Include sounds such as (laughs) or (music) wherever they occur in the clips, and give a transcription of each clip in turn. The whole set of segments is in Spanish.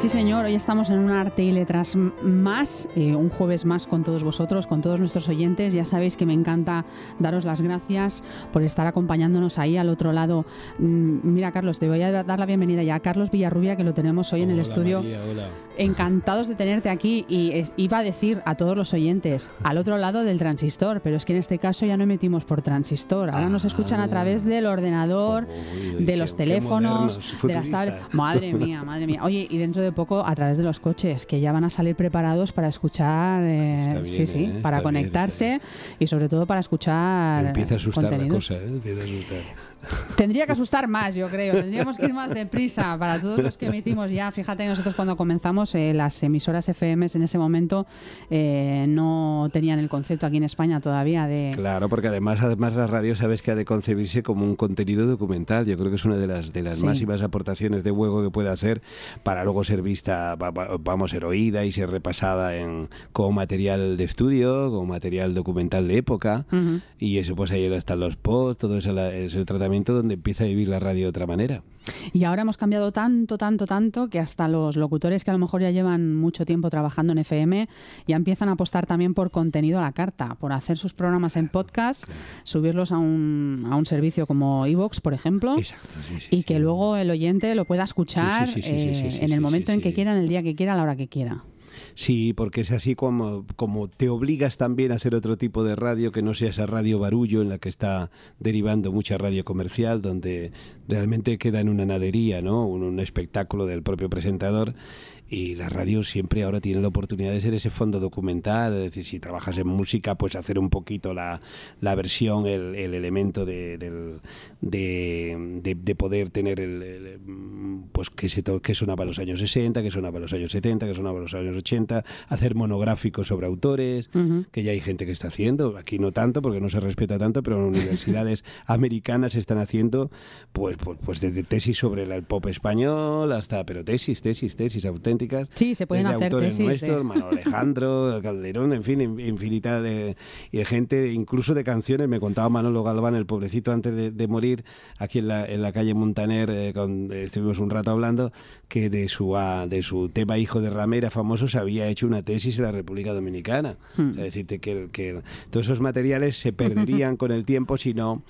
sí, señor, hoy estamos en un arte y letras más, eh, un jueves más con todos vosotros, con todos nuestros oyentes. Ya sabéis que me encanta daros las gracias por estar acompañándonos ahí al otro lado. Mm, Mira, Carlos, te voy a dar la bienvenida ya a Carlos Villarrubia, que lo tenemos hoy en el estudio. María, hola. Encantados de tenerte aquí y es- iba a decir a todos los oyentes, al otro lado del transistor, pero es que en este caso ya no emitimos por transistor, ahora nos escuchan a través del ordenador, Uy, de los qué teléfonos, de las tablets. Madre (laughs) mía, madre mía. Oye, y dentro de poco a través de los coches, que ya van a salir preparados para escuchar, eh, bien, sí, sí, eh, para bien, conectarse y sobre todo para escuchar Empieza a asustar la contenidos. cosa, ¿eh? Empieza a asustar. Tendría que asustar más, yo creo. Tendríamos que ir más deprisa para todos los que emitimos ya. Fíjate, nosotros cuando comenzamos, eh, las emisoras FM en ese momento eh, no tenían el concepto aquí en España todavía de... Claro, porque además, además la radio sabes que ha de concebirse como un contenido documental. Yo creo que es una de las de las Sí. máximas aportaciones de huevo que puede hacer para luego ser vista, va- va- vamos, ser oída y ser repasada en como material de estudio, como material documental de época. Y eso, pues ahí están los posts, todo eso la- es el tratamiento donde empieza a vivir la radio de otra manera. Y ahora hemos cambiado tanto, tanto, tanto que hasta los locutores que a lo mejor ya llevan mucho tiempo trabajando en FM ya empiezan a apostar también por contenido a la carta, por hacer sus programas en podcast, subirlos a un, a un servicio como Evox, por ejemplo. Exacto, sí, sí, y que sí. luego el oyente lo pueda escuchar eh, en el momento en que quiera, en el día que quiera, a la hora que quiera. Sí, porque es así como, como te obligas también a hacer otro tipo de radio que no sea esa radio barullo en la que está derivando mucha radio comercial, donde realmente queda en una nadería, ¿no? Un, un espectáculo del propio presentador. Y la radio siempre ahora tiene la oportunidad de ser ese fondo documental, es decir, si trabajas en música, pues hacer un poquito la, la versión, el, el elemento de, del- de, de- de poder tener el, el, pues que, se to- que sonaba en los años 60, que sonaba en los años 70, que sonaba en los años 80, hacer monográficos sobre autores, que ya hay gente que está haciendo, aquí no tanto porque no se respeta tanto, pero en universidades (laughs) americanas están haciendo pues, pues, pues desde tesis sobre el pop español hasta, pero tesis, tesis, tesis auténticas. Sí, se pueden hacer autores de- nuestros, (laughs) Manuel Alejandro, Calderón, en fin, in- infinita de, de gente, incluso de canciones. Me contaba Manolo Galván, el pobrecito, antes de, de morir, aquí en la, en la calle Montaner, eh, con- estuvimos un rato hablando, que de su, ah, de su tema Hijo de Ramera famoso se había hecho una tesis en la República Dominicana. Hmm. O sea, decirte que, que todos esos materiales se perderían con el tiempo si no,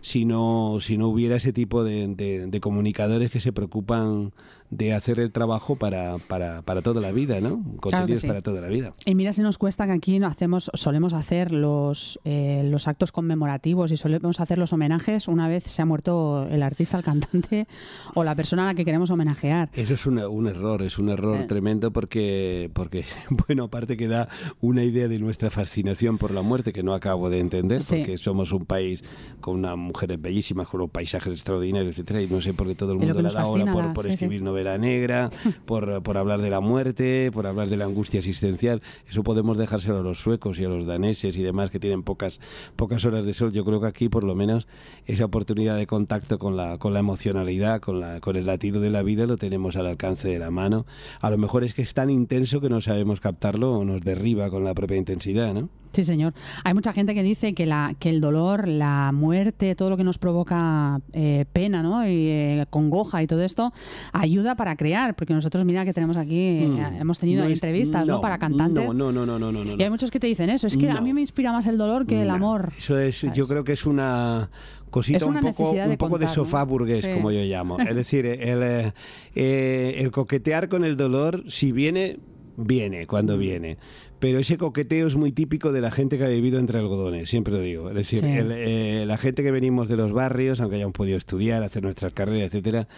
si no, si no hubiera ese tipo de, de- de comunicadores que se preocupan de hacer el trabajo para, para, para toda la vida, ¿no? Contenidos sí. para toda la vida. Y mira si nos cuesta que aquí hacemos, solemos hacer los, eh, los actos conmemorativos y solemos hacer los homenajes una vez se ha muerto el artista, el cantante o la persona a la que queremos homenajear. Eso es una- un error, es un error tremendo porque, porque, (laughs) bueno, aparte que da una idea de nuestra fascinación por la muerte que no acabo de entender, Sí. porque somos un país con unas mujeres bellísimas, con unos paisajes extraordinarios, etcétera, y no sé por qué todo el mundo nos da ahora por, la- por sí, escribir novela negra, (laughs) por, por hablar de la muerte, por hablar de la angustia existencial. Eso podemos dejárselo a los suecos y a los daneses y demás que tienen pocas, pocas horas de sol. Yo creo que aquí, por lo menos, esa oportunidad de contacto con la, con la emocionalidad, con, la, con el latido de la vida, lo tenemos al alcance de la mano. A lo mejor es que es tan intenso que no sabemos captarlo o nos derriba con la propia intensidad, ¿no? Sí, señor. Hay mucha gente que dice que, la, que el dolor, la muerte, todo lo que nos provoca eh, pena ¿no? y eh, congoja y todo esto, ayuda para crear. Porque nosotros, mira, que tenemos aquí, eh, mm. hemos tenido entrevistas no, Para cantantes. No, no, no, no, no, Y hay muchos que te dicen eso. Es que a mí me inspira más el dolor que el amor. Eso es, yo creo que es una cosita un poco, un poco de sofá burgués, como yo llamo. Es (laughs) decir, el, el coquetear con el dolor, si viene, viene cuando viene. Pero ese coqueteo es muy típico de la gente que ha vivido entre algodones, siempre lo digo. Es decir, eh, la gente que venimos de los barrios, aunque hayamos podido estudiar, hacer nuestras carreras, etcétera,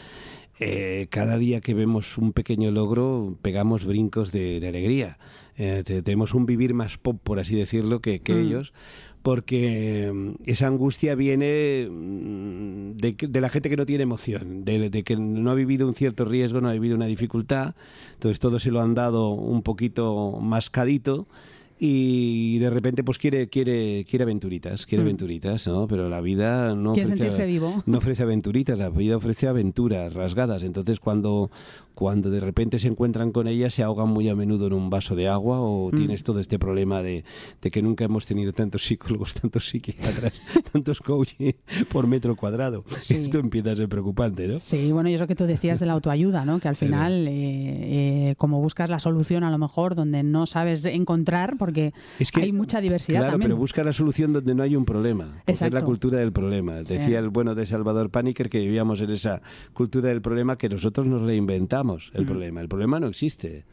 eh, cada día que vemos un pequeño logro pegamos brincos de, alegría. Eh, tenemos un vivir más pop, por así decirlo, que, que mm. ellos porque mm, esa angustia viene mm, de, la gente que no tiene emoción, de, que no ha vivido un cierto riesgo, no ha vivido una dificultad, entonces todo se lo han dado un poquito mascadito y de repente pues quiere quiere quiere aventuritas, quiere mm. aventuritas, ¿no? Pero la vida no ofrece, no ofrece aventuritas, la vida ofrece aventuras rasgadas. Entonces cuando cuando de repente se encuentran con ella se ahogan muy a menudo en un vaso de agua o mm. tienes todo este problema de, que nunca hemos tenido tantos psicólogos, (laughs) tantos psiquiatras, tantos coaches por metro cuadrado. Esto empieza a ser preocupante, ¿no? Sí, bueno, y eso que tú decías de la autoayuda, ¿no? Que al final, eh, eh, como buscas la solución a lo mejor donde no sabes encontrar, porque es que, hay mucha diversidad claro, pero busca la solución donde no hay un problema. es la cultura del problema. Decía el bueno de Salvador Paniker que vivíamos en esa cultura del problema que nosotros nos reinventamos el problema. El problema no existe.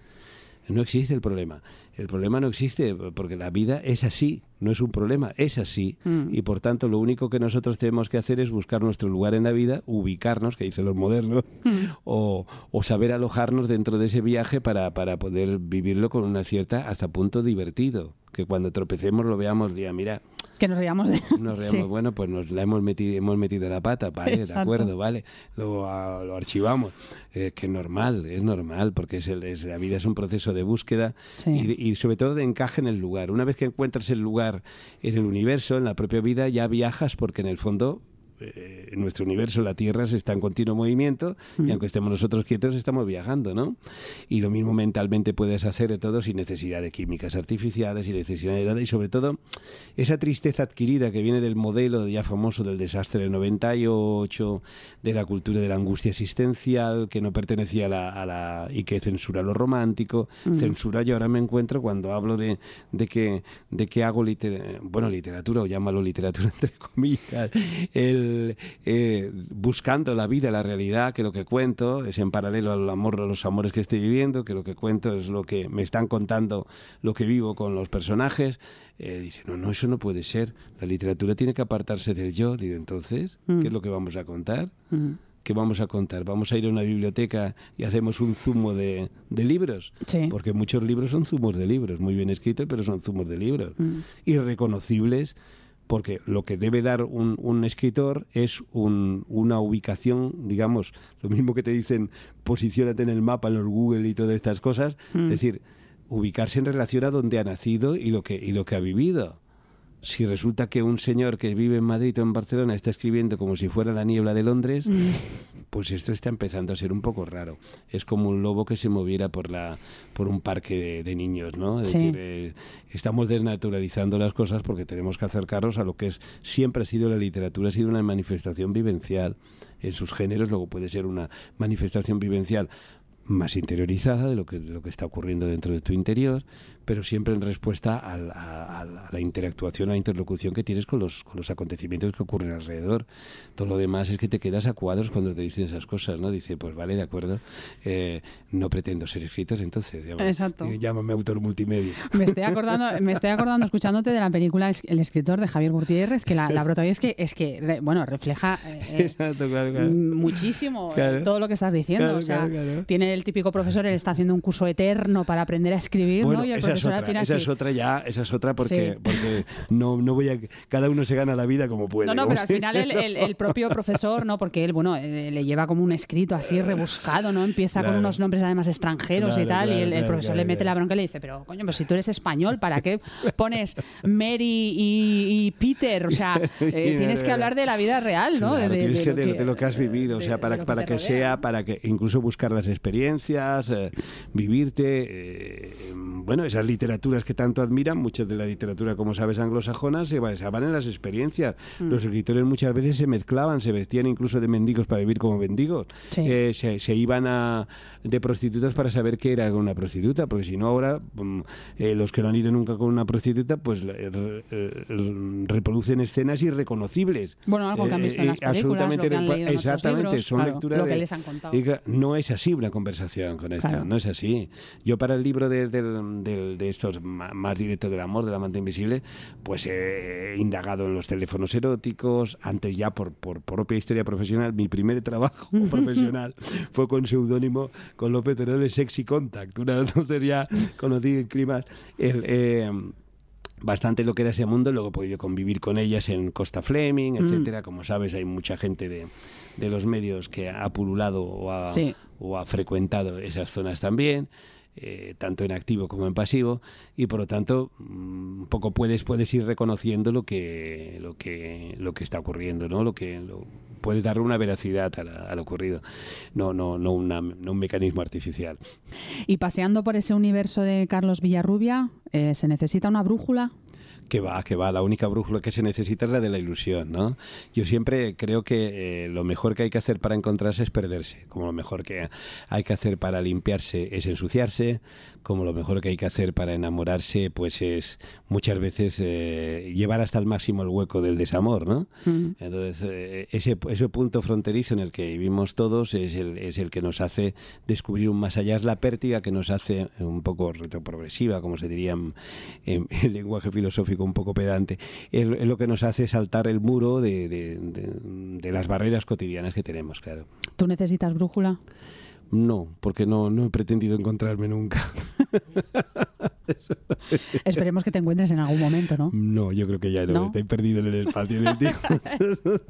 No existe el problema. El problema no existe porque la vida es así, no es un problema, es así. Mm. Y por tanto, lo único que nosotros tenemos que hacer es buscar nuestro lugar en la vida, ubicarnos, que dicen los modernos, mm. (laughs) o, o, saber alojarnos dentro de ese viaje para, para poder vivirlo con una cierta, hasta punto divertido. Que cuando tropecemos lo veamos, día, mira, que nos reíamos de... Nos (laughs) bueno, pues nos la hemos metido, hemos metido la pata, vale, de acuerdo, vale. Luego ah, lo archivamos. Es que es normal, es normal, porque es, es la vida es un proceso de búsqueda y, y, sobre todo de encaje en el lugar. Una vez que encuentras el lugar en el universo, en la propia vida, ya viajas porque en el fondo eh, en nuestro universo la Tierra se está en continuo movimiento y mm. aunque estemos nosotros quietos estamos viajando, ¿no? Y lo mismo mentalmente puedes hacer de todo sin necesidad de químicas artificiales, sin necesidad de nada y sobre todo esa tristeza adquirida que viene del modelo ya famoso del desastre del 98, de la cultura de la angustia existencial que no pertenecía a la, y que censura lo romántico, mm. censura yo ahora me encuentro cuando hablo de, de que de que hago bueno literatura o llámalo literatura (laughs) entre comillas el eh, buscando la vida, la realidad, que lo que cuento es en paralelo al amor, a los amores que estoy viviendo, que lo que cuento es lo que me están contando, lo que vivo con los personajes. Eh, dice, no, no, eso no puede ser. La literatura tiene que apartarse del yo. Digo, entonces, ¿qué es mm. lo que vamos a contar? Mm. ¿Qué vamos a contar? ¿Vamos a ir a una biblioteca y hacemos un zumo de, libros? Porque muchos libros son zumos de libros, muy bien escritos, pero son zumos de libros. Mm. Irreconocibles porque lo que debe dar un, escritor es una ubicación, digamos, lo mismo que te dicen, posiciónate en el mapa, en los Google y todas estas cosas, es mm. decir, ubicarse en relación a donde ha nacido y lo que, y lo que ha vivido si resulta que un señor que vive en Madrid o en Barcelona está escribiendo como si fuera la niebla de Londres, mm. pues esto está empezando a ser un poco raro. Es como un lobo que se moviera por la por un parque de, niños, ¿no? Es decir, eh, estamos desnaturalizando las cosas porque tenemos que acercarnos a lo que es siempre ha sido la literatura, ha sido una manifestación vivencial en sus géneros, luego puede ser una manifestación vivencial más interiorizada de lo que, de lo que está ocurriendo dentro de tu interior, pero siempre en respuesta a, la interactuación, a la interlocución que tienes con los, con los acontecimientos que ocurren alrededor. Todo lo demás es que te quedas a cuadros cuando te dicen esas cosas, ¿no? Dice, pues vale, de acuerdo, eh, no pretendo ser escritor, entonces llámame, Exacto. Eh, llámame autor multimedia. Me estoy, acordando, (laughs) me estoy acordando escuchándote de la película El escritor de Javier Gutiérrez, que la, la protagonista es que, es que bueno, refleja eh, muchísimo todo lo que estás diciendo. o sea, tiene el típico profesor, él está haciendo un curso eterno para aprender a escribir, ¿no? Esa es otra ya, esa es otra porque, porque no, no voy a... Cada uno se gana la vida como puede. No, no, pero al (laughs) final el, propio profesor, ¿no? Porque él, bueno, eh, le lleva como un escrito así rebuscado, ¿no? Empieza con unos nombres además extranjeros y tal, y el, profesor le mete la bronca y le dice, pero coño, pues si tú eres español, ¿para qué pones Mary y, Peter? O sea, (laughs) eh, tienes que hablar de la vida real, ¿no? de, tienes que, de, lo que has vivido, o sea, para, para que, sea, para que incluso buscar las experiencias, eh, vivirte, bueno, esas literaturas que tanto admiran, muchas de la literatura, como sabes, anglosajona, se basaban en las experiencias. Mm. Los escritores muchas veces se mezclaban, se vestían incluso de mendigos para vivir como mendigos. Sí. Eh, se, se iban a, de prostitutas para saber qué era una prostituta, porque si no ahora mm, eh, los que no han ido nunca con una prostituta, pues eh, eh, reproducen escenas irreconocibles. Bueno, algo que han visto en las películas, absolutamente lo que han en Exactamente, libros, son claro, lecturas lo que de- les han contado. no es así una conversación con esta, Claro. no es así. Yo para el libro de, del- de estos más directos del amor, del amante invisible, pues he indagado en los teléfonos eróticos, antes ya por, por propia historia profesional, mi primer trabajo (laughs) profesional fue con seudónimo con López Teruel, Sexy Contact, una ya conocí en climas el... eh, bastante lo que era ese mundo, luego he podido convivir con ellas en Costa Fleming, Mm. etcétera. Como sabes, hay mucha gente de, de los medios que ha pululado o ha, Sí. o ha frecuentado esas zonas también. Eh, tanto en activo como en pasivo y por lo tanto mm, un poco puedes puedes ir reconociendo lo que lo que lo que está ocurriendo no lo que lo- puedes darle una veracidad a, la- lo ocurrido no no no, una- no un mecanismo artificial Y paseando por ese universo de Carlos Villarrubia, eh, ¿se necesita una brújula? Que va, que va. La única brújula que se necesita es la de la ilusión, ¿no? Yo siempre creo que eh, lo mejor que hay que hacer para encontrarse es perderse, como lo mejor que hay que hacer para limpiarse es ensuciarse, como lo mejor que hay que hacer para enamorarse, pues es muchas veces eh, llevar hasta el máximo el hueco del desamor, ¿no? Mm. Entonces, eh, ese, ese punto fronterizo en el que vivimos todos es el, es el que nos hace descubrir un más allá, es la pértiga que nos hace un poco retroprogresiva, como se diría en- en lenguaje filosófico un poco pedante, es, es lo que nos hace saltar el muro de, de- de- de las barreras cotidianas que tenemos, claro. ¿Tú necesitas brújula? No, porque no, no he pretendido encontrarme nunca. (laughs) (laughs) Esperemos que te encuentres en algún momento, ¿no? No, yo creo que ya no, ¿No? estoy perdido en el espacio y en el tiempo. (laughs) (laughs)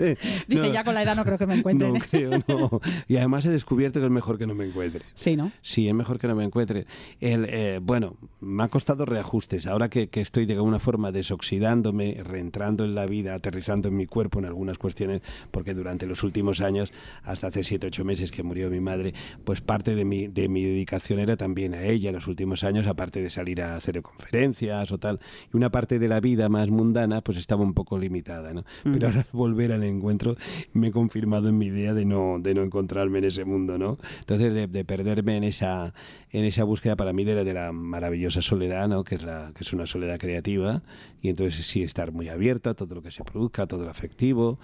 Dice, No. ya con la edad no creo que me encuentre. No creo, no. Y además he descubierto que es mejor que no me encuentre. Sí, ¿no? Sí, es mejor que no me encuentre. El, eh, bueno, me ha costado reajustes. Ahora que, que estoy de alguna forma desoxidándome, reentrando en la vida, aterrizando en mi cuerpo en algunas cuestiones, porque durante los últimos años, hasta hace siete, ocho meses que murió mi madre, pues parte de mi, de mi dedicación era también a ella en los últimos años, aparte de salir a hacer conferencias o tal. Y una parte de la vida más mundana, pues estaba un poco limitada, ¿no? Pero ahora al volver al encuentro me he confirmado en mi idea de no, de no encontrarme en ese mundo, ¿no? Entonces, de, de perderme en esa, en esa búsqueda para mí de la, de la maravillosa soledad, ¿no? Que es, la, que es una soledad creativa. Y entonces sí estar muy abierto a todo lo que se produzca, a todo lo afectivo.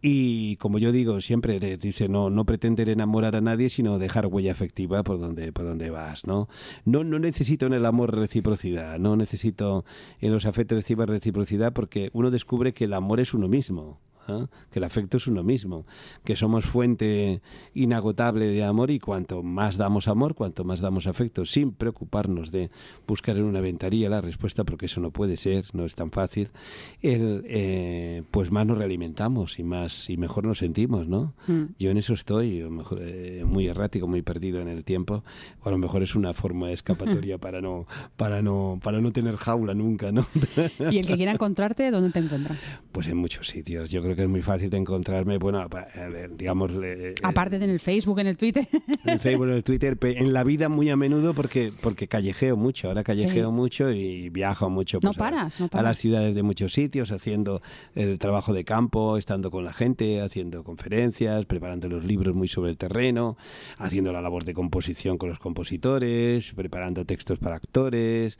Y como yo digo, siempre eh, dice, no, no pretender enamorar a nadie, sino dejar huella afectiva por donde, por donde vas, ¿no? No, no necesito en el amor reciprocidad, no necesito en los afectos reciprocidad porque uno descubre que el amor es uno mismo. ¿Ah? que el afecto es uno mismo, que somos fuente inagotable de amor y cuanto más damos amor, cuanto más damos afecto, sin preocuparnos de buscar en una ventaría la respuesta, porque eso no puede ser, no es tan fácil, el, eh, pues más nos realimentamos y más y mejor nos sentimos, ¿no? Mm. Yo en eso estoy, mejor, eh, muy errático, muy perdido en el tiempo, o a lo mejor es una forma de escapatoria (laughs) para no, para no, para no tener jaula nunca, ¿no? (laughs) Y el que quiera encontrarte, ¿dónde te encuentra? Pues en muchos sitios. Yo creo que es muy fácil de encontrarme, bueno, a ver, digamos... eh, Aparte de en el Facebook, en el Twitter. en el Facebook, en el Twitter, en la vida muy a menudo porque porque callejeo mucho, ahora callejeo Sí. mucho y viajo mucho No pues, a- paras, no a, paras. las ciudades de muchos sitios, haciendo el trabajo de campo, estando con la gente, haciendo conferencias, preparando los libros muy sobre el terreno, haciendo la labor de composición con los compositores, preparando textos para actores,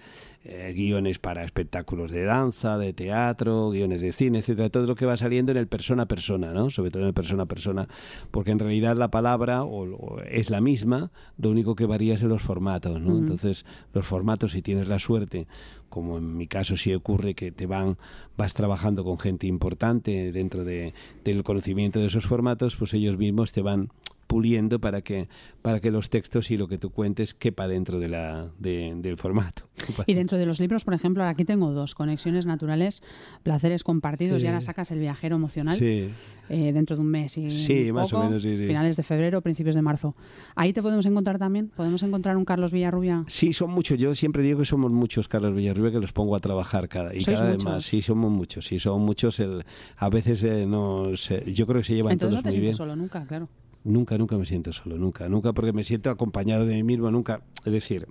eh, guiones para espectáculos de danza, de teatro, guiones de cine, etcétera, todo lo que va saliendo en el persona a persona, ¿no? Sobre todo en el persona a persona, porque en realidad la palabra o- o es la misma, lo único que varía es en los formatos, ¿no? Entonces, los formatos, si tienes la suerte, como en mi caso sí ocurre que te van, vas trabajando con gente importante dentro de, del conocimiento de esos formatos, pues ellos mismos te van puliendo para que para que los textos y lo que tú cuentes quepa dentro de la de- del formato. Y dentro de los libros, por ejemplo, aquí tengo dos, Conexiones Naturales, Placeres Compartidos, y Sí. ahora sacas El Viajero Emocional. Sí. eh, dentro de un mes y Sí, más o menos, sí, sí. finales de febrero, principios de marzo. Ahí te podemos encontrar también, podemos encontrar un Carlos Villarrubia. Sí, son muchos. Yo siempre digo que somos muchos, Carlos Villarrubia, que los pongo a trabajar cada y ¿Sois cada vez más. Sí, somos muchos. Sí, son muchos. El, a veces eh, no sé, yo creo que se llevan Entonces no todos te muy bien. solo nunca, claro. Nunca, nunca me siento solo, nunca, nunca, porque me siento acompañado de mí mismo, nunca. Es decir,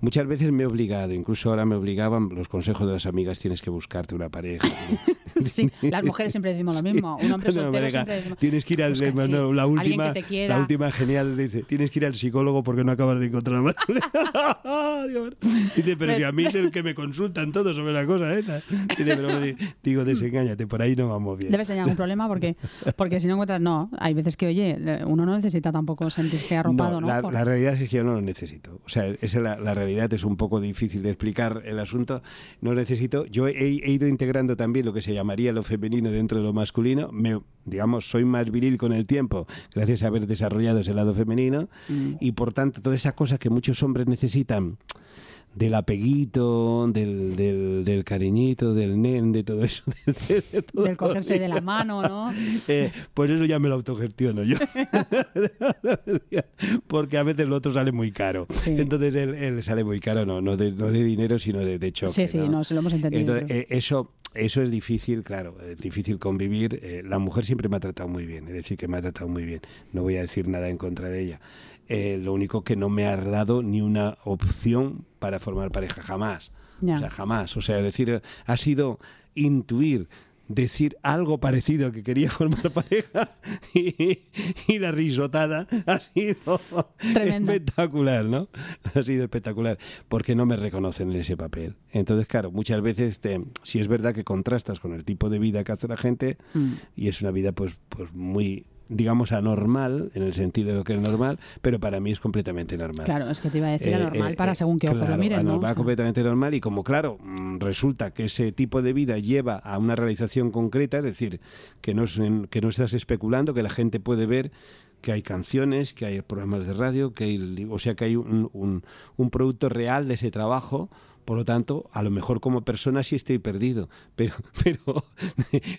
muchas veces me he obligado, incluso ahora me obligaban los consejos de las amigas, tienes que buscarte una pareja. (laughs) sí, las mujeres siempre decimos lo mismo. Un hombre (laughs) soltero siempre decimos, Tienes que ir al. la última, la última genial dice: tienes que ir al psicólogo porque no acabas de encontrar más. (laughs) dice, pero si a mí es el que me consultan todo sobre la cosa esa. Dice, pero digo, desengáñate, por ahí no vamos bien. Debes tener algún problema porque, porque si no encuentras. No, hay veces que, oye, uno no necesita tampoco sentirse arropado, ¿no? La, realidad es que yo no lo necesito. O sea, esa la, la, realidad, es un poco difícil de explicar el asunto. No necesito. Yo he, ido integrando también lo que se llamaría lo femenino dentro de lo masculino. Me, digamos, soy más viril con el tiempo, gracias a haber desarrollado ese lado femenino. Mm. Y por tanto, todas esas cosas que muchos hombres necesitan del apeguito, del, del, del, cariñito, del nen, de todo eso. (laughs) del cogerse de la mano, ¿no? (laughs) Eh, pues eso ya me lo autogestiono yo. (laughs) Porque a veces lo otro sale muy caro. Entonces él, sale muy caro, no, no, de, no de dinero, sino de, de choque. Sí, sí, ¿no? se lo hemos entendido. Entonces, eh, eso eso es difícil, claro, es difícil convivir. Eh, la mujer siempre me ha tratado muy bien, es decir, que me ha tratado muy bien. No voy a decir nada en contra de ella. Eh, lo único que no me ha dado ni una opción para formar pareja, jamás. O sea, jamás. O sea, es decir, ha sido intuir decir algo parecido que quería (laughs) formar pareja y, la risotada ha sido espectacular, ¿no? Ha sido espectacular porque no me reconocen en ese papel. Entonces, claro, muchas veces te, si es verdad que contrastas con el tipo de vida que hace la gente mm. y es una vida pues, pues muy digamos, anormal, en el sentido de lo que es normal, pero para mí es completamente normal. Claro, es que te iba a decir anormal eh, para eh, según qué ojo lo mires, ¿no? Anormal, completamente normal, y como, claro, mm, resulta que ese tipo de vida lleva a una realización concreta, es decir, que no, que no estás especulando, que la gente puede ver que hay canciones, que hay programas de radio, que hay, o sea, que hay un, un, un producto real de ese trabajo por lo tanto, a lo mejor como persona sí estoy perdido, (laughs) pero, pero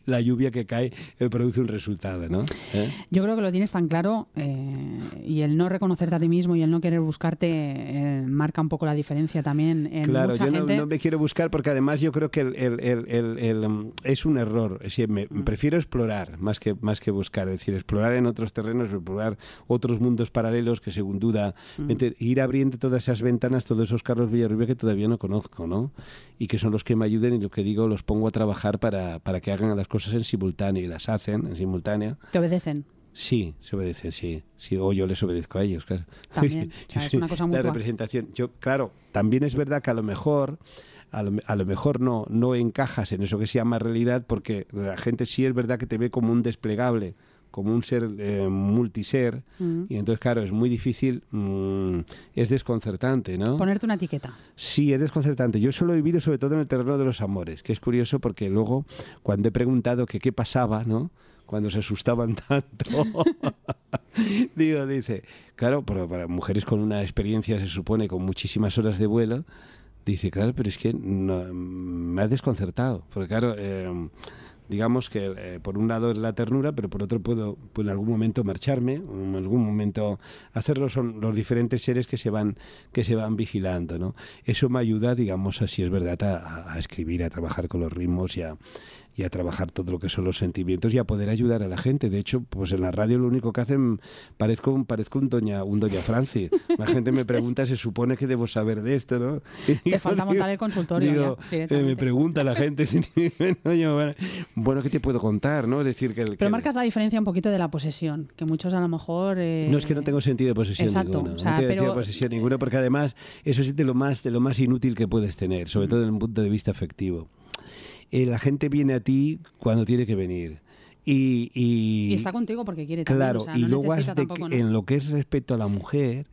la lluvia que cae eh, produce un resultado, ¿no? ¿Eh? Yo creo que lo tienes tan claro eh, y el no reconocerte a ti mismo y el no querer buscarte marca un poco la diferencia también en Claro, yo no, me quiero buscar porque además yo creo que el, es un error. Es decir, me, mm. prefiero explorar más que, más que buscar. Es decir, explorar en otros terrenos, explorar otros mundos paralelos que según duda, mm. ir abriendo todas esas ventanas, todos esos Carlos Villarrubia que todavía no conozco. ¿No? Y que son los que me ayuden y lo que digo los pongo a trabajar para, para que hagan las cosas en simultáneo y las hacen en simultáneo. ¿Te obedecen? Sí, se obedecen, sí. sí. O yo les obedezco a ellos, claro. También, (laughs) es una cosa muy La representación. Yo, claro, también es verdad que a lo mejor a lo, a lo, mejor no, no encajas en eso que se llama realidad porque la gente sí es verdad que te ve como un desplegable como un ser eh, multiser mm. y entonces claro es muy difícil mm, es desconcertante no ponerte una etiqueta. Sí es desconcertante. Yo solo he vivido sobre todo en el terreno de los amores que es curioso porque luego cuando he preguntado que qué pasaba no cuando se asustaban (laughs) tanto (laughs) digo dice claro pero para mujeres con una experiencia se supone con muchísimas horas de vuelo dice claro pero es que me ha desconcertado porque claro eh, digamos que eh, por un lado es la ternura, pero por otro puedo pues, en algún momento marcharme, en algún momento hacerlo son los diferentes seres que se van que se van vigilando, ¿no? Eso me ayuda, digamos, así es verdad, a, a escribir, a trabajar con los ritmos y a, y a trabajar todo lo que son los sentimientos y a poder ayudar a la gente. De hecho, pues en la radio lo único que hacen parezco un parezco un doña un doña Francis. La gente me pregunta, se supone que debo saber de esto, ¿no? Te falta montar el consultorio. Eh, me pregunta la gente, (laughs) bueno, ¿qué te puedo contar, no? decir que, Pero marcas la diferencia un poquito de la posesión, que muchos a lo mejor eh, No es que no tengo sentido de posesión Exacto, ninguno. no tengo de posesión ninguno porque además eso es de lo más de lo más inútil que puedes tener, sobre todo desde un punto de vista afectivo. Eh, la gente viene a ti cuando tiene que venir. Y, y, está contigo porque quiere Claro, y luego en lo que es respecto a la mujer,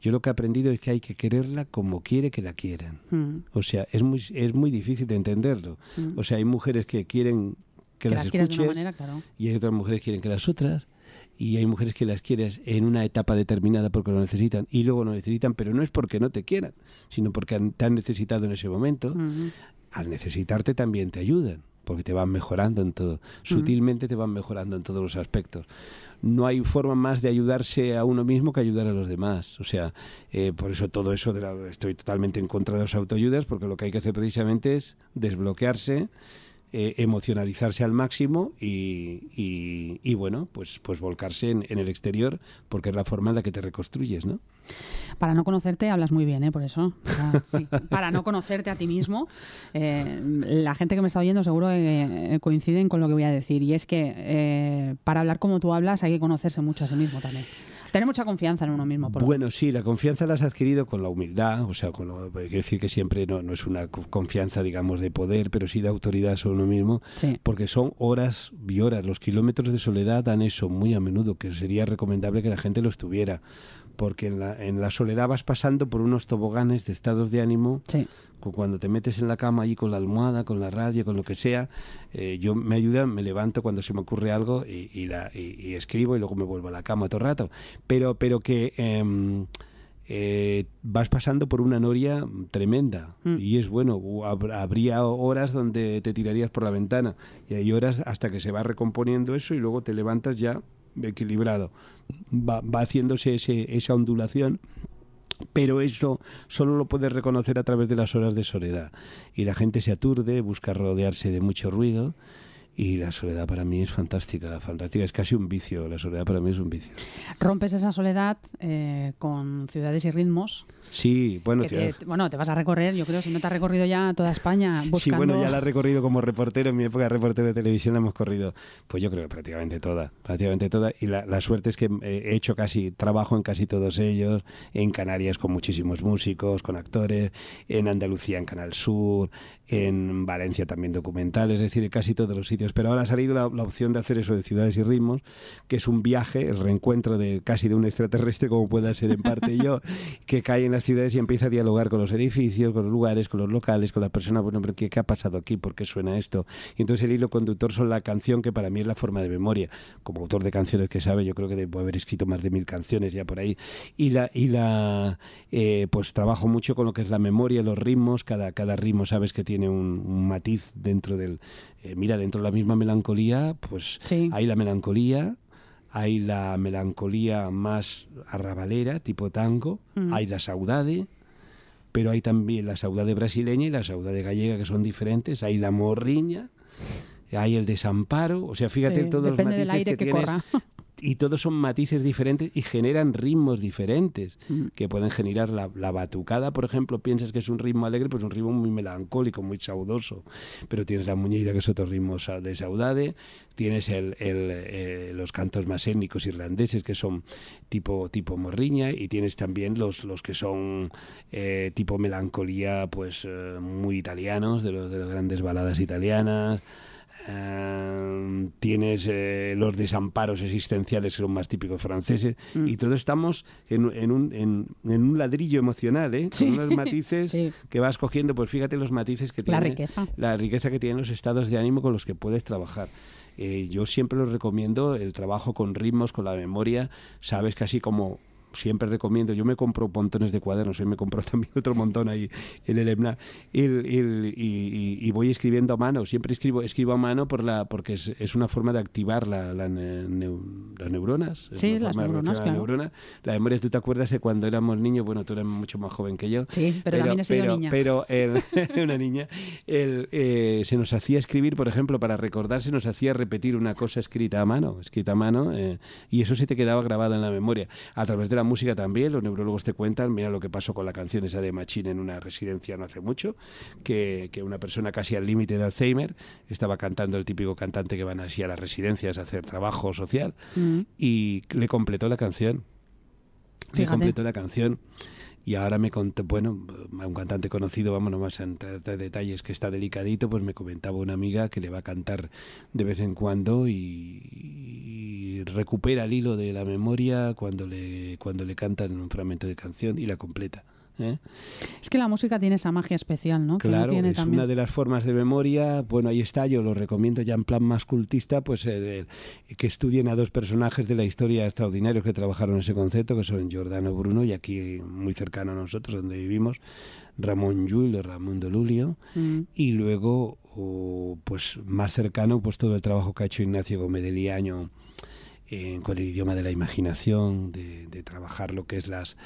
yo lo que he aprendido es que hay que quererla como quiere que la quieran. Mm. O sea, es muy, es muy difícil de entenderlo. Mm. O sea, hay mujeres que quieren que, las, escuches y hay otras mujeres que quieren que las otras y hay mujeres que las quieres en una etapa determinada porque lo necesitan y luego no necesitan, pero no es porque no te quieran, sino porque te han necesitado en ese momento al necesitarte también te ayudan, porque te van mejorando en todo. Sutilmente te van mejorando en todos los aspectos. No hay forma más de ayudarse a uno mismo que ayudar a los demás. O sea, eh, por eso todo eso de estoy totalmente en contra de los autoayudas, porque lo que hay que hacer precisamente es desbloquearse eh, emocionalizarse al máximo y, y, bueno, pues, pues volcarse en, en, el exterior porque es la forma en la que te reconstruyes, ¿no? Para no conocerte hablas muy bien, ¿eh? Por eso. Para no conocerte a ti mismo. Eh, la gente que me está oyendo seguro que eh, coinciden con lo que voy a decir. Y es que eh, para hablar como tú hablas hay que conocerse mucho a sí mismo también. Tener mucha confianza en uno mismo. Por bueno, sí, la confianza la has adquirido con la humildad, o sea, con lo, hay que decir que siempre no, no, es una confianza, digamos, de poder, pero sí de autoridad sobre uno mismo, sí. porque son horas y horas. Los kilómetros de soledad dan eso muy a menudo, que sería recomendable que la gente lo estuviera porque en la, en la soledad vas pasando por unos toboganes de estados de ánimo. Sí. Cuando te metes en la cama ahí con la almohada, con la radio, con lo que sea, eh, yo me ayuda, me levanto cuando se me ocurre algo y, y la, y, y, escribo y luego me vuelvo a la cama todo el rato. Pero, pero que... Eh, eh, vas pasando por una noria tremenda mm. y es bueno, habría horas donde te tirarías por la ventana y hay horas hasta que se va recomponiendo eso y luego te levantas ya equilibrado. Va, va haciéndose ese, esa ondulación pero eso solo lo puedes reconocer a través de las horas de soledad. Y la gente se aturde, busca rodearse de mucho ruido. Y la soledad para mí es fantástica, fantástica, es casi un vicio, la soledad para mí es un vicio. Rompes esa soledad eh, con ciudades y ritmos. Sí, bueno, te, bueno, te vas a recorrer, yo creo, si no te has recorrido ya toda España buscando... Sí, bueno, ya la he recorrido como reportero, en mi época de reportero de televisión la hemos corrido, pues yo creo que prácticamente toda, prácticamente toda, y la, la suerte es que he hecho casi, trabajo en casi todos ellos, en Canarias con muchísimos músicos, con actores, en Andalucía en Canal Sur, en Valencia también documentales, es decir, casi todos los sitios, pero ahora ha salido la, la opción de hacer eso de ciudades y ritmos, que es un viaje, el reencuentro de casi de un extraterrestre como pueda ser en parte yo, (laughs) que cae en las ciudades y empieza a dialogar con los edificios, con los lugares, con los locales, con las personas. Bueno, pero ¿qué, ¿qué, ha pasado aquí? ¿Por qué suena esto? Y entonces el hilo conductor son la canción, que para mí es la forma de memoria. Como autor de canciones que sabe, yo creo que debo haber escrito más de mil canciones ya por ahí. Y la, y la eh, pues trabajo mucho con lo que es la memoria, los ritmos. Cada, cada ritmo sabes que tiene un, un matiz dentro del. Eh, mira, dentro de la misma melancolía, pues sí. hay la melancolía, hay la melancolía más arrabalera, tipo tango, mm. hay la saudade, pero hay también la saudade brasileña y la saudade gallega, que son diferentes, hay la morriña, hay el desamparo, o sea, fíjate sí, todos los matices del aire que, que tienes. corra. Y todos son matices diferentes y generan ritmos diferentes Mm. que pueden generar la, la, batucada, por ejemplo, piensas que es un ritmo alegre, pues un ritmo muy melancólico, muy saudoso. Pero tienes la muñeira, que es otro ritmo de saudade, tienes el, el, eh, los cantos más étnicos irlandeses, que son tipo, tipo morriña, y tienes también los, los que son eh, tipo melancolía, pues eh, muy italianos, de, los, de las grandes baladas italianas. Uh, tienes eh, los desamparos existenciales que son más típicos franceses mm. y todos estamos en, en, un, en, en, un ladrillo emocional ¿eh? Sí. con unos matices (laughs) Sí. que vas cogiendo pues fíjate los matices que La tiene riqueza. la riqueza que tienen los estados de ánimo con los que puedes trabajar eh, yo siempre los recomiendo el trabajo con ritmos con la memoria sabes que así como siempre recomiendo, yo me compro montones de cuadernos, y me compro (laughs) también otro montón ahí en el EMNA y, y, y, y, voy escribiendo a mano, siempre escribo escribo a mano por la porque es, es una forma de activar la, la ne, las neuronas. Sí, es las neuronas, la, claro. neurona. la memoria, tú te acuerdas de cuando éramos niños, bueno, tú eras mucho más joven que yo. Sí, pero, pero también he sido pero, niña. Pero el, (laughs) una niña, el, eh, se nos hacía escribir, por ejemplo, para recordar, se nos hacía repetir una cosa escrita a mano, escrita a mano, eh, y eso se te quedaba grabado en la memoria. A través de la música también, los neurólogos te cuentan, mira lo que pasó con la canción esa de Machine en una residencia no hace mucho, que, que una persona casi al límite de Alzheimer estaba cantando el típico cantante que van así a las residencias a hacer trabajo social Mm. y le completó la canción. Le completó la canción. Y ahora me conté, bueno, un cantante conocido, vamos nomás a entrar en detalles que está delicadito, pues me comentaba una amiga que le va a cantar de vez en cuando y, y recupera el hilo de la memoria cuando le, cuando le cantan un fragmento de canción y la completa. ¿Eh? Es que la música tiene esa magia especial, ¿no? Que Claro, tiene es también. una de las formas de memoria. Bueno, ahí está, yo lo recomiendo ya en plan más cultista, pues eh, de- que estudien a dos personajes de la historia extraordinarios que trabajaron ese concepto, que son Giordano Bruno y aquí muy cercano a nosotros, donde vivimos, Ramón Llull y Ramón de Lulio. Mm. Y luego, pues más cercano, pues todo el trabajo que ha hecho Ignacio Gómez de Liaño eh, con el idioma de la imaginación, de, de trabajar lo que es las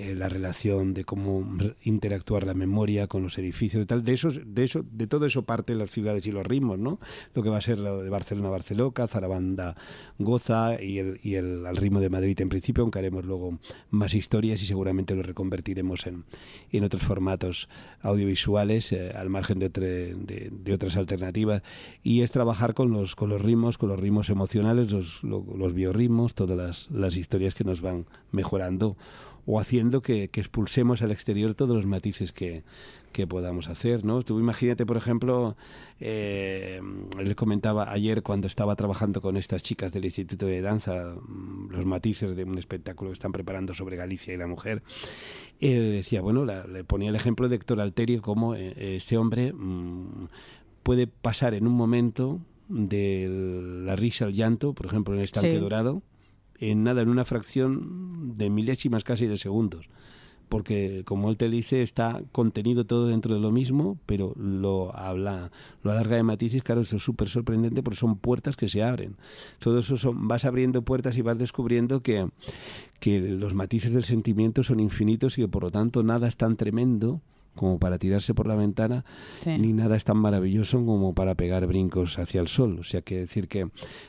eh, la relación de cómo interactuar la memoria con los edificios y tal. De eso, de eso, de todo eso parte las ciudades y los ritmos, ¿no? Lo que va a ser lo de Barcelona Barceloca, Zarabanda Goza y el, y el al ritmo de Madrid en principio, aunque haremos luego más historias y seguramente lo reconvertiremos en, en otros formatos audiovisuales eh, al margen de, de, otras alternativas. Y es trabajar con los, con los ritmos, con los ritmos emocionales, los, los biorritmos, todas las, historias que nos van mejorando o haciendo que, expulsemos al exterior todos los matices que, podamos hacer, ¿no? Tú imagínate, por ejemplo, eh, les comentaba ayer cuando estaba trabajando con estas chicas del Instituto de Danza, mm, los matices de un espectáculo que están preparando sobre Galicia y la mujer, él decía, bueno, le ponía el ejemplo de Héctor Alterio, como eh, este hombre mm, puede pasar en un momento de la risa al llanto, por ejemplo, en el estanque dorado, en nada, en una fracción de milésimas casi de segundos. Porque, como él te dice, está contenido todo dentro de lo mismo, pero lo habla, lo alarga de matices. Claro, eso es súper sorprendente porque son puertas que se abren. Todo eso son, vas abriendo puertas y vas descubriendo que, que los matices del sentimiento son infinitos y que por lo tanto nada es tan tremendo como para tirarse por la ventana, ni nada es tan maravilloso como para pegar brincos hacia el sol. O sea, que decir que,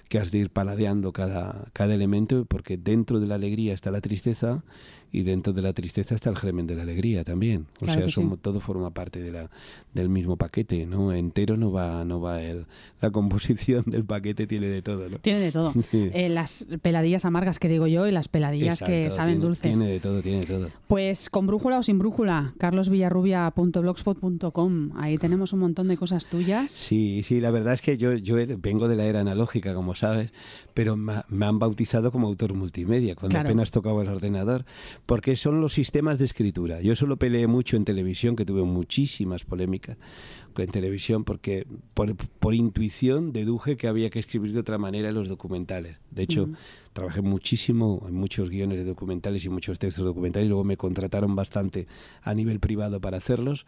que has de ir paladeando cada, cada elemento, porque dentro de la alegría está la tristeza y dentro de la tristeza está el germen de la alegría también. O sea, todo forma parte de la, del mismo paquete, ¿no? Entero no va, no va el, la composición del paquete tiene de todo, ¿no? Tiene de todo. (laughs) Eh, las peladillas amargas que digo yo y las peladillas que saben dulces. Tiene de todo, tiene de todo. Pues con brújula o sin brújula, carlosvillarrubia.blogspot.com. Ahí tenemos un montón de cosas tuyas. Sí, sí, la verdad es que yo, yo vengo de la era analógica, como sabes, pero me, han bautizado como autor multimedia, cuando apenas tocaba el ordenador porque son los sistemas de escritura. Yo solo peleé mucho en televisión, que tuve muchísimas polémicas en televisión, porque por, intuición deduje que había que escribir de otra manera en los documentales. De hecho, trabajé muchísimo en muchos guiones de documentales y muchos textos documentales, y luego me contrataron bastante a nivel privado para hacerlos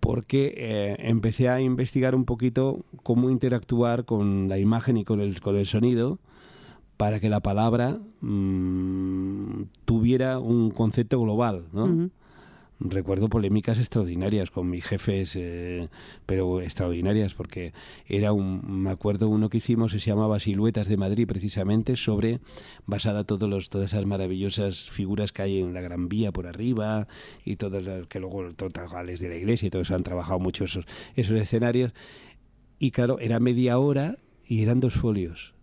porque eh, empecé a investigar un poquito cómo interactuar con la imagen y con el, con el sonido para que la palabra mm, tuviera un concepto global, ¿no? Recuerdo polémicas extraordinarias con mis jefes, eh, pero extraordinarias, porque era un, me acuerdo uno que hicimos que se llamaba Siluetas de Madrid, precisamente, sobre, basada todos los, todas esas maravillosas figuras que hay en la Gran Vía por arriba, y todas las que luego totales de la iglesia y todos han trabajado mucho esos, esos escenarios. Y claro, era media hora y eran dos folios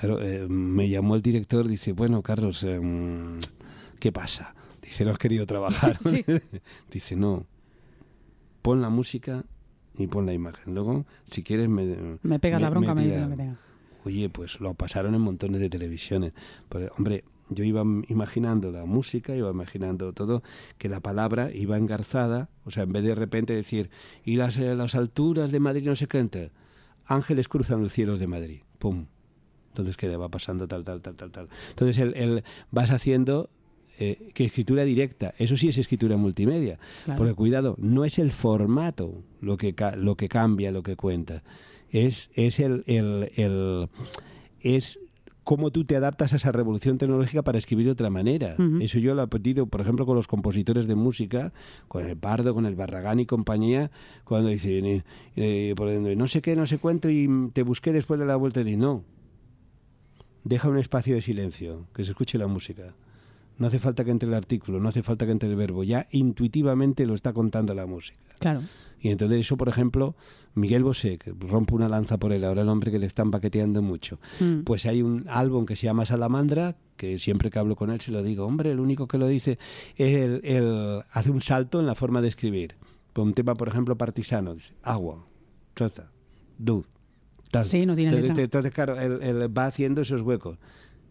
Claro, eh, me llamó el director, dice, bueno, Carlos, em, ¿qué pasa? Dice, no has querido trabajar. (laughs) (laughs) dice, no, pon la música y pon la imagen. Luego, si quieres, me... Me pegas la bronca, me, me, Oye, pues lo pasaron en montones de televisiones. hombre, yo iba imaginando la música, iba imaginando todo, que la palabra iba engarzada, o sea, en vez de, de repente decir, y las, eh, las alturas de Madrid no se cuenta, ángeles cruzan los cielos de Madrid, pum, entonces, ¿qué va pasando tal, tal, tal, tal, tal? Entonces, el, vas haciendo eh, que escritura directa, eso sí es escritura multimedia. Porque cuidado, no es el formato lo que, lo que cambia, lo que cuenta. Es, es el, el, es cómo tú te adaptas a esa revolución tecnológica para escribir de otra manera. Eso yo lo he pedido, por ejemplo, con los compositores de música, con el Pardo, con el Barragán y compañía, cuando dicen, eh, eh, no sé qué, no sé cuánto, y te busqué después de la vuelta y no, deja un espacio de silencio, que se escuche la música. No hace falta que entre el artículo, no hace falta que entre el verbo, ya intuitivamente lo está contando la música. Claro. Y entonces eso, por ejemplo, Miguel Bosé, que rompe una lanza por él, ahora el hombre que le están paqueteando mucho. Mm. Pues hay un álbum que se llama Salamandra, que siempre que hablo con él se lo digo, hombre, el único que lo dice es el, hace un salto en la forma de escribir. Un tema, por ejemplo, partisano, dice, agua, troza, dud, Sí, no tiene entonces, entonces, claro, él, va haciendo esos huecos.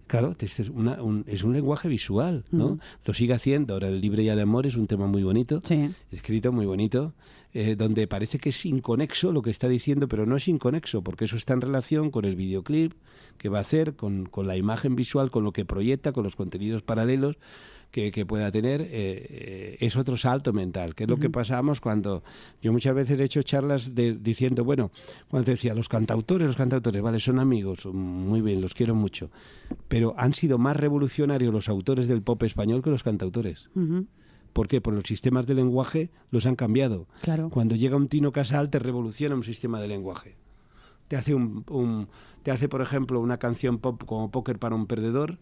Claro, es, una, un, es un lenguaje visual, ¿no? Lo sigue haciendo. Ahora, el Libre ya de Amor es un tema muy bonito, escrito muy bonito, eh, donde parece que es inconexo lo que está diciendo, pero no es inconexo, porque eso está en relación con el videoclip que va a hacer, con, con la imagen visual, con lo que proyecta, con los contenidos paralelos, que, pueda tener, eh, eh, es otro salto mental, que es lo que pasamos cuando yo muchas veces he hecho charlas de, diciendo, bueno, cuando decía, los cantautores, los cantautores, vale, son amigos, muy bien, los quiero mucho, pero han sido más revolucionarios los autores del pop español que los cantautores. ¿Por qué? Porque los sistemas de lenguaje los han cambiado. Claro. Cuando llega un Tino Casal te revoluciona un sistema de lenguaje. Te hace, un, te hace, por ejemplo, una canción pop como Póker para un perdedor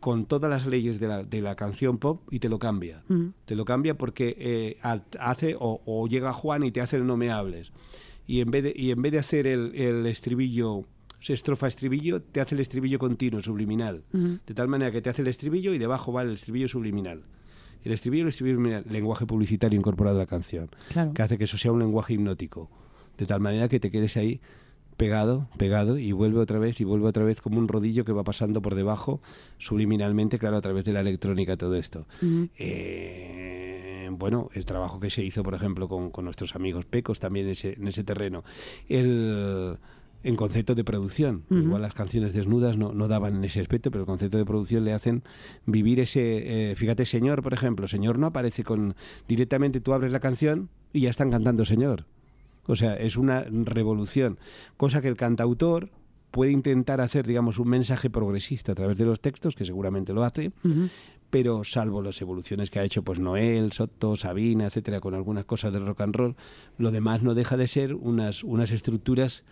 con todas las leyes de la, de la canción pop y te lo cambia. Te lo cambia porque eh, hace o, llega Juan y te hace el no me hables. Y en vez de, y en vez de hacer el, el estribillo estrofa estribillo, te hace el estribillo continuo, subliminal. De tal manera que te hace el estribillo y debajo va el estribillo subliminal. El estribillo, el estribillo, el lenguaje publicitario incorporado a la canción, que hace que eso sea un lenguaje hipnótico, de tal manera que te quedes ahí pegado, pegado y vuelve otra vez y vuelve otra vez como un rodillo que va pasando por debajo subliminalmente, claro, a través de la electrónica todo esto. Eh, bueno, el trabajo que se hizo, por ejemplo, con, nuestros amigos pecos también en ese, en ese terreno. El en concepto de producción. Igual las canciones desnudas no, no, daban en ese aspecto, pero el concepto de producción le hacen vivir ese... Eh, fíjate, Señor, por ejemplo, Señor no aparece con... Directamente tú abres la canción y ya están cantando Señor. O sea, es una revolución. Cosa que el cantautor puede intentar hacer, digamos, un mensaje progresista a través de los textos, que seguramente lo hace, pero salvo las evoluciones que ha hecho pues Noel, Soto, Sabina, etcétera, con algunas cosas del rock and roll, lo demás no deja de ser unas, unas estructuras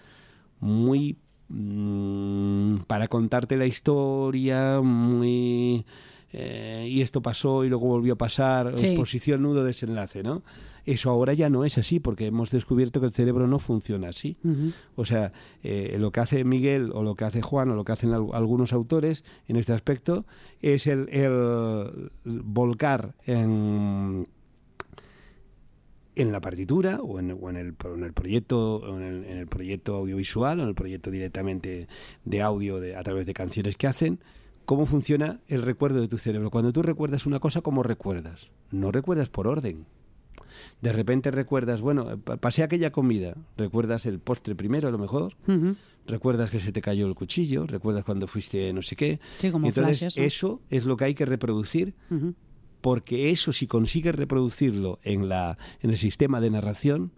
muy mm, para contarte la historia, muy eh, y esto pasó y luego volvió a pasar, exposición, nudo, desenlace, ¿no? Eso ahora ya no es así porque hemos descubierto que el cerebro no funciona así. O sea, eh, lo que hace Miguel o lo que hace Juan o lo que hacen algunos autores en este aspecto es el volcar en en la partitura o en, en, el, en el, proyecto en el, proyecto audiovisual o en el proyecto directamente de audio de, a través de canciones que hacen cómo funciona el recuerdo de tu cerebro. Cuando tú recuerdas una cosa cómo recuerdas no recuerdas por orden de repente recuerdas bueno pasé aquella comida recuerdas el postre primero a lo mejor recuerdas que se te cayó el cuchillo recuerdas cuando fuiste no sé qué entonces eso. es lo que hay que reproducir porque eso si consigues reproducirlo en, la, en el sistema de narración,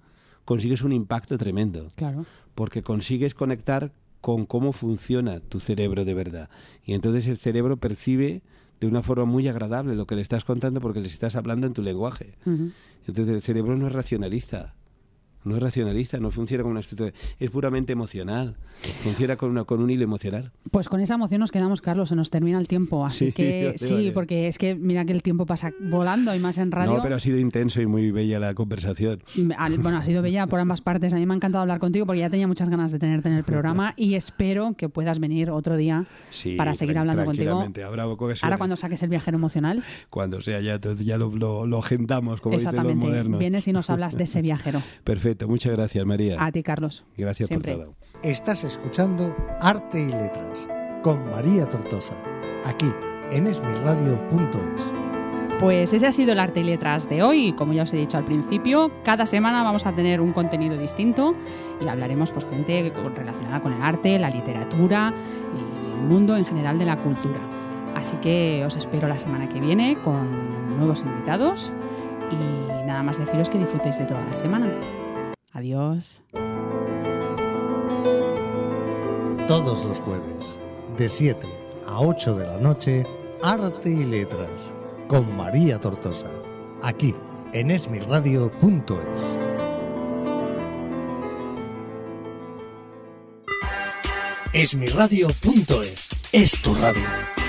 consigues un impacto tremendo. Claro. Porque consigues conectar con cómo funciona tu cerebro de verdad. Y entonces el cerebro percibe de una forma muy agradable lo que le estás contando porque le estás hablando en tu lenguaje. Entonces el cerebro no es racionalista no es racionalista, no funciona como una estructura, es puramente emocional, funciona con, una, con un hilo emocional. Pues con esa emoción nos quedamos, Carlos, se nos termina el tiempo, así (laughs) que sí, porque es que mira que el tiempo pasa volando y más en radio. No, pero ha sido intenso y muy bella la conversación. Bueno, ha sido bella por ambas partes, a mí me ha encantado hablar contigo porque ya tenía muchas ganas de tenerte en el programa (laughs) y espero que puedas venir otro día para seguir hablando contigo. Ahora cuando saques el viajero emocional. Cuando sea, ya, ya lo, lo, agendamos, como dicen los modernos. Vienes y nos hablas de ese viajero. (laughs) Perfecto muchas gracias María. A ti Carlos. Gracias por todo. Estás escuchando Arte y Letras con María Tortosa, aquí en esmirradio.es. Pues ese ha sido el arte y letras de hoy. Como ya os he dicho al principio, cada semana vamos a tener un contenido distinto y hablaremos pues gente relacionada con el arte, la literatura y el mundo en general de la cultura. Así que os espero la semana que viene con nuevos invitados y nada más deciros que disfrutéis de toda la semana. Adiós. Todos los jueves, de 7 a 8 de la noche, Arte y Letras, con María Tortosa, aquí en esmirradio.es. Esmirradio.es es tu radio.